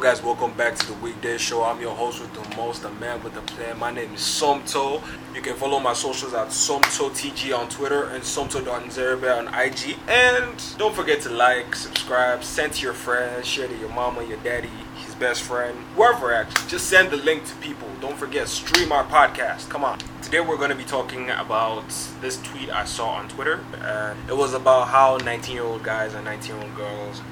Guys, welcome back to the weekday show. I'm your host with the most, the man with the plan. My name is Somto. You can follow my socials at SomtoTG on Twitter and Somto.Nzerbe on IG. And don't forget to like, subscribe, send to your friends, share to your mama, your daddy, his best friend, whoever actually. Just send the link to people. Don't forget, stream our podcast. Come on. Today we're going to be talking about this tweet I saw on Twitter. And it was about how 19 year old guys and 19 year old girls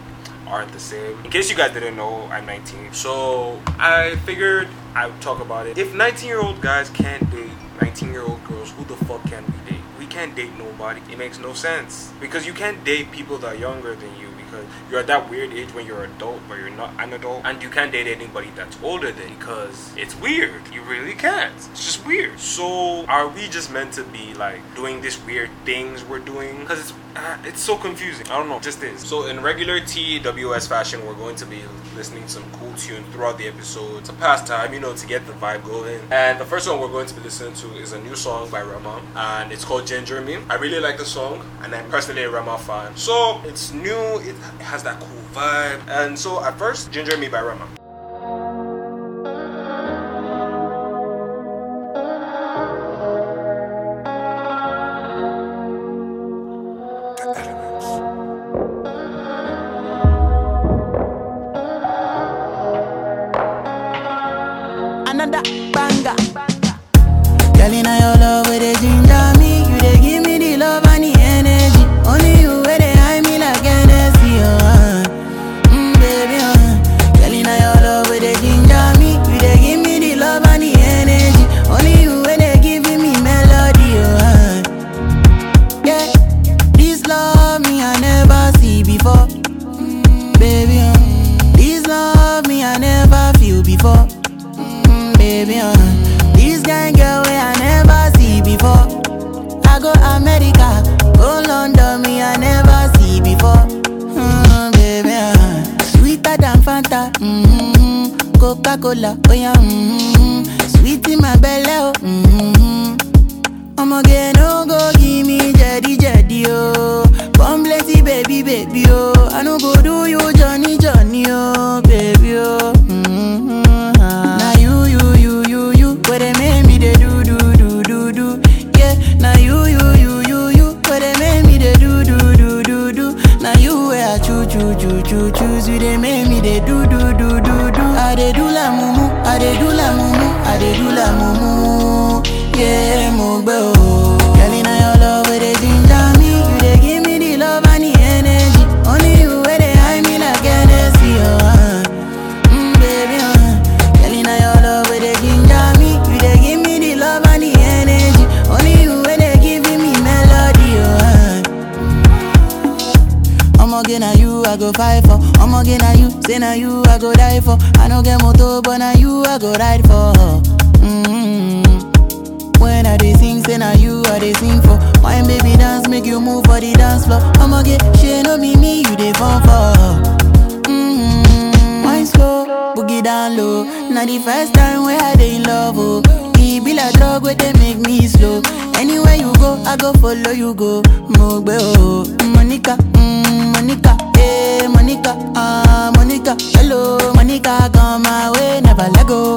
aren't the same. In case you guys didn't know, I'm 19. So I figured I would talk about it. If 19 year old guys can't date 19 year old girls, who the fuck can we date? We can't date nobody. It makes no sense. Because you can't date people that are younger than you because you're at that weird age when you're an adult but you're not an adult and you can't date anybody that's older than you because it's weird you really can't it's just weird so are we just meant to be like doing these weird things we're doing because it's uh, it's so confusing. I don't know. Just is so in regular tws fashion we're going to be listening to some cool tunes throughout the episode. It's a pastime you know to get the vibe going. And the first one we're going to be listening to is a new song by Rema, and it's called ginger me. I really like the song and i'm personally a rema fan. So it's new. It has that cool vibe. And so at first, Ginger Me by Rema. Mm-hmm. Coca Cola, oh yeah, mm-hmm. sweet in my belly, oh. Mm-hmm. I'ma get no go give me jetty jetty oh. Come plenty baby baby oh. I no go do you Johnny Johnny oh go fight for. I'ma get na you, say na you, I go die for. I no get motor, but na you, I go ride for. Mm-hmm. When I dey sing, say na you, I dey sing for. Wine baby dance, make you move for the dance floor. I'ma get shit, no be me, you dey fall for. Mm-hmm. Wine slow, boogie down low. Now the first time where I dey in love, oh. E be like drug where they make me slow. Anywhere you go, I go follow you go. Mogbe oh, Monica, mm, Monica, Monica, ah Monica, hello Monica, come my way, never let go.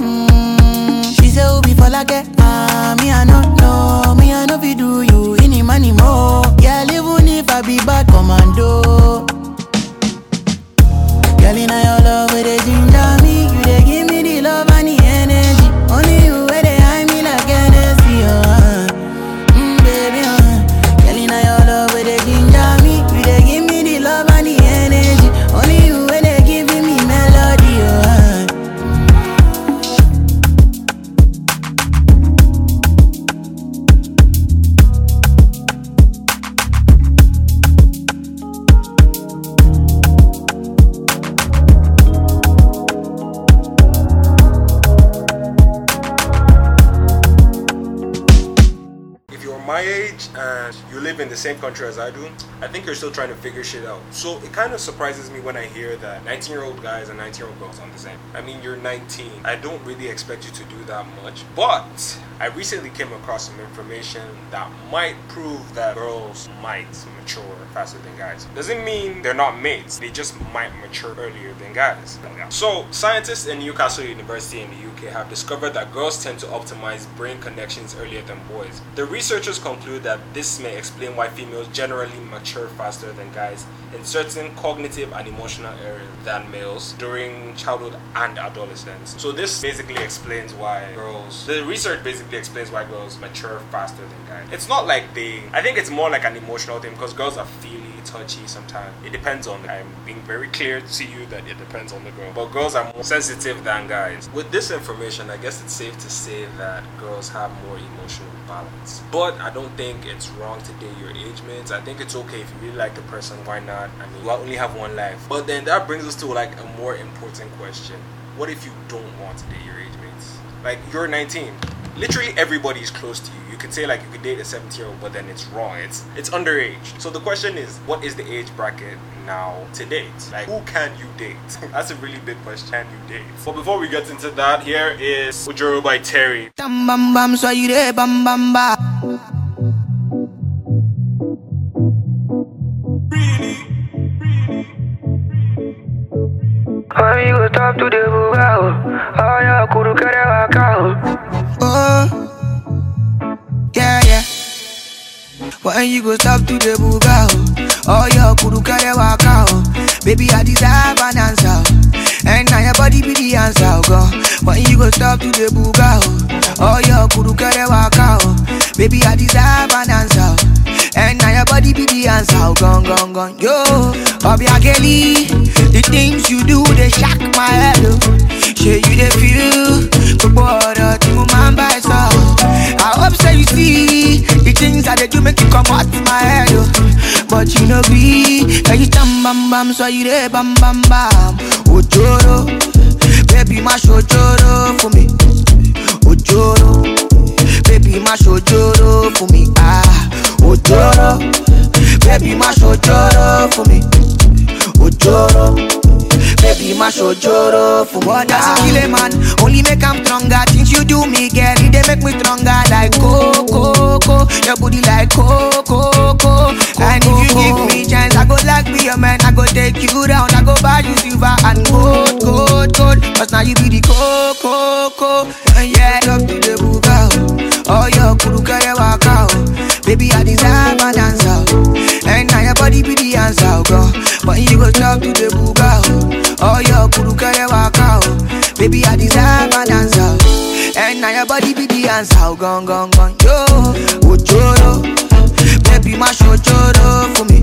Mm, she say Obi for like ah me I no know, me I no fi do same country as I do, I think you're still trying to figure shit out. So it kind of surprises me when I hear that 19 year old guys and 19 year old girls aren't the same. I mean, you're 19. I don't really expect you to do that much. But I recently came across some information that might prove that girls might mature faster than guys. Doesn't mean they're not mates, they just might mature earlier than guys. So, scientists in Newcastle University in the UK have discovered that girls tend to optimize brain connections earlier than boys. The researchers conclude that this may explain why females generally mature faster than guys in certain cognitive and emotional areas than males during childhood and adolescence. So this basically explains why girls the research basically explains why girls mature faster than guys. It's not like they I think it's more like an emotional thing because girls are feely, touchy sometimes. It depends on I'm being very clear to you that it depends on the girl. But girls are more sensitive than guys. With this information, I guess it's safe to say that girls have more emotional balance. But I don't think it's wrong to date your age mates. I think it's okay if you really like the person, why not? I mean, you only have one life. But then that brings us to like a more important question. What if you don't want to date your age mates? Like you're 19. Literally everybody is close to you. You could say like you could date a 17 year old, but then it's wrong. It's it's underage. So the question is, what is the age bracket now to date? Like who can you date? That's a really big question. Can you date? But before we get into that, here is Ojoro by Terri. Tam bam bam, so you there, bam bam ba. When you go talk to the bugao, oh yeah, kuru kere wakao. When you go stop to the buga, oh, oh your kudu kare waka, oh. Baby, I deserve an answer, oh. and now your body be the answer, oh, God. When you go stop to the buga, oh, oh your kudu kare waka, oh. Baby, I deserve an answer, oh. and now your body be the answer, oh, gone, gone, gone. Yo, Obiageli, the things you do they shock my head, oh. Shey you dey feel, máa ń bá ẹ sọ. I hope say you see I dey do make you comot my head o. But you no gree, ẹyin tán bambam sọ you dey bam bam bam. Òjòrò, baby má ṣòjòrò fún mi. Òjòrò, baby má ṣòjòrò fún mi. Ah, òjòrò, baby má ṣòjòrò fún mi. Òjòrò. Baby, my shojoro for what it kill a man? Only make I'm stronger. Things you do me, girl, it they make me stronger. Like coco, coco, your booty like coco, coco. And if you give me chance, I go like be your man. I go take you down. I go buy you silver and gold, gold, gold. Cause now you be the coco, coco. Yeah, up to the buga. Oh, your kuru kare waka. Baby, I deserve an answer. And now your body be the answer, oh, girl. But you go talk to the buga. Baby, I deserve an answer. oh. And now your body be the answer, oh, gone, gone, gone. Yo, ojoro. Baby, my shojoro for me.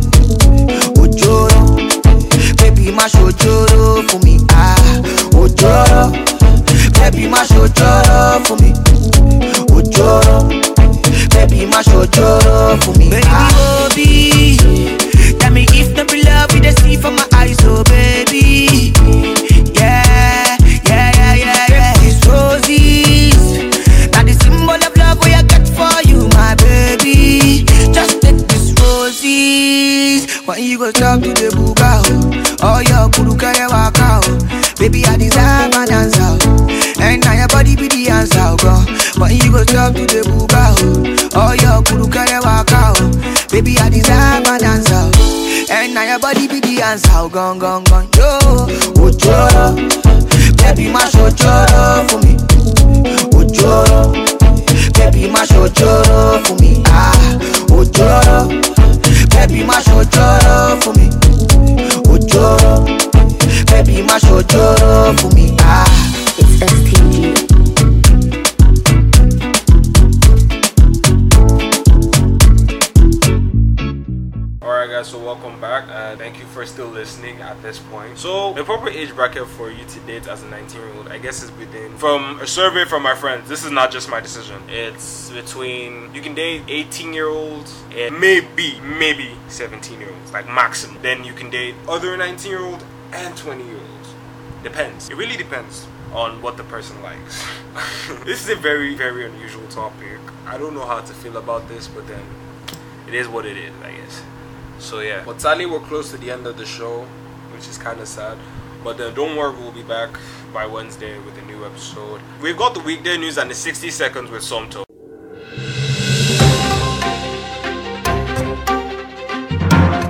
You go talk to the buga, oh, oh your kuru kare waka, oh. Baby, I deserve an answer, oh. and now your body be the answer, oh God. When you go talk to the buga, oh, oh your kuru kare waka, oh. Baby, I deserve an answer, and now your body be the answer, oh gone, gone, gone, yo. Ojoro, baby, my shojoro for me. Ojoro, baby, my shojoro for me. Ah, Ojoro, baby, my shojoro for me. This point. So the proper age bracket for you to date as a 19 year old, I guess is within from a survey from my friends. This is not just my decision. It's between you can date 18 year olds and maybe, maybe 17 year olds, like maximum. Then you can date other 19 year old and 20 year olds. Depends. It really depends on what the person likes. this is a very, very unusual topic. I don't know how to feel about this, but then it is what it is, I guess. So yeah, but sadly we're close to the end of the show, which is kind of sad. But uh, don't worry, we'll be back by Wednesday with a new episode. We've got the weekday news and the 60 seconds with Somto.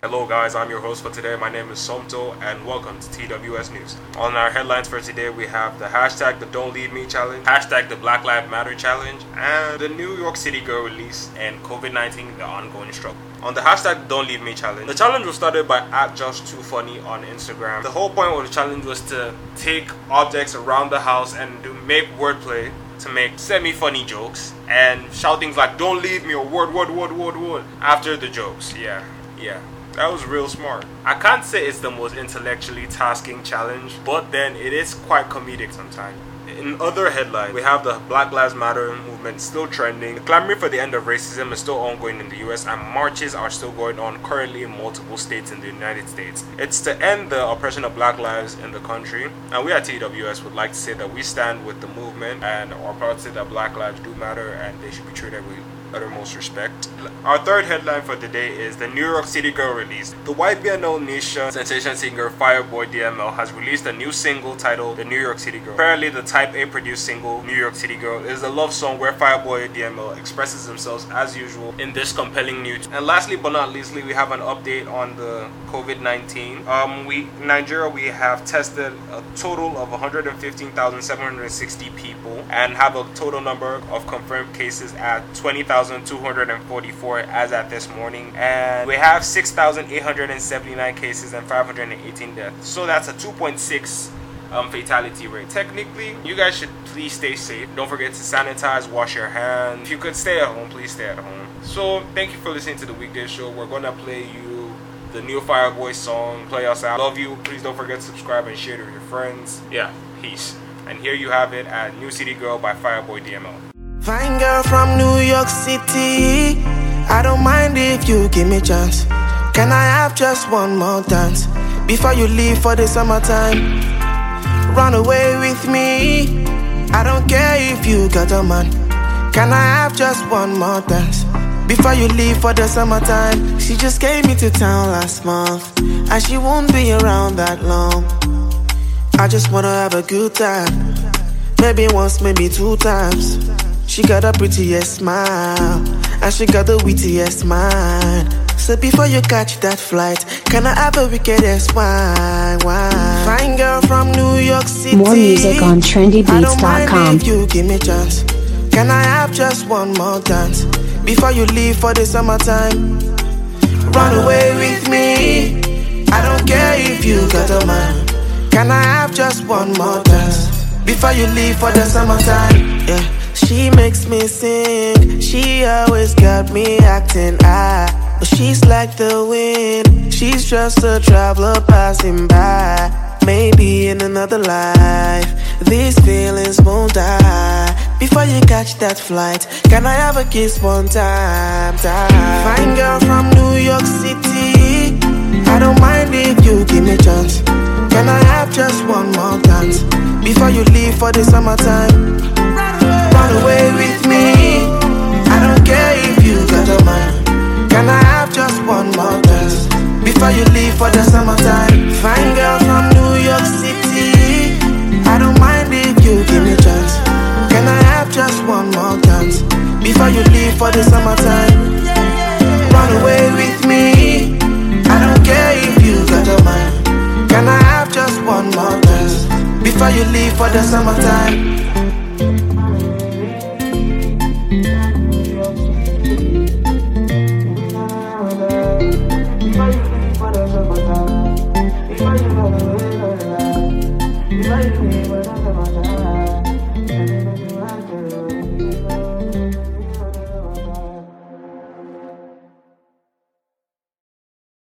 Hello, guys, I'm your host for today. My name is Somto, and welcome to TWS News. On our headlines for today, we have the hashtag the Don't Leave Me challenge, hashtag the Black Lives Matter challenge, and the New York City girl release and COVID 19, the ongoing struggle. On the hashtag Don't Leave Me challenge, the challenge was started by at Just Too Funny on Instagram. The whole point of the challenge was to take objects around the house and do make wordplay to make semi-funny jokes and shout things like "Don't leave me" or "Word, word, word, word, word" after the jokes. Yeah, yeah, that was real smart. I can't say it's the most intellectually tasking challenge, but then it is quite comedic sometimes. In other headlines, we have the Black Lives Matter movement still trending. The clamor for the end of racism is still ongoing in the US, and marches are still going on currently in multiple states in the United States. It's to end the oppression of black lives in the country, and we at TWS would like to say that we stand with the movement and are proud to say that black lives do matter and they should be treated with uttermost respect. Our third headline for today is the New York City Girl release. The YBNL Nation sensation singer Fireboy DML has released a new single titled The New York City Girl. Apparently, the Type A produced single New York City Girl is a love song where Fireboy DML expresses themselves as usual in this compelling news. And lastly but not leastly, we have an update on the COVID-19. Um, we Nigeria we have tested a total of 115,760 people and have a total number of confirmed cases at 20,244 as at this morning. And we have 6,879 cases and 518 deaths. So that's a 2.6 um, fatality rate. Technically, you guys should please stay safe. Don't forget to sanitize, wash your hands. If you could stay at home, please stay at home. So, thank you for listening to the weekday show. We're gonna play you the new Fireboy song, Play Us Out. Love you. Please don't forget to subscribe and share it with your friends. Yeah, peace. And here you have it at New City Girl by Fireboy DML. Fine girl from New York City. I don't mind if you give me a chance. Can I have just one more dance before you leave for the summertime? Run away with me. I don't care if you got a man. Can I have just one more dance before you leave for the summertime? She just came into town last month and she won't be around that long. I just wanna have a good time. Maybe once, maybe two times. She got a prettiest smile, and she got the wittiest mind. So before you catch that flight, can I have a wickedest wine? wine? Fine girl from New York City. More music on trendybeats.com. if you give me chance. Can I have just one more dance before you leave for the summertime? Run away with me. I don't care if you got a man. Can I have just one more dance before you leave for the summertime? Yeah, she makes me sing. She always got me acting high. But she's like the wind. She's just a traveler passing by. Maybe in another life, these feelings won't die. Before you catch that flight, can I have a kiss one time? time? Fine girl from New York City. I don't mind if you give me chance. Can I have just one more dance before you leave for the summertime? Away with me. I don't care if you got a man. Can I have just one more dance before you leave for the summertime? Fine girls from New York City. I don't mind if you give me chance. Can I have just one more dance before you leave for the summertime? Run away with me. I don't care if you got a man. Can I have just one more summertime? Before you leave for the summertime.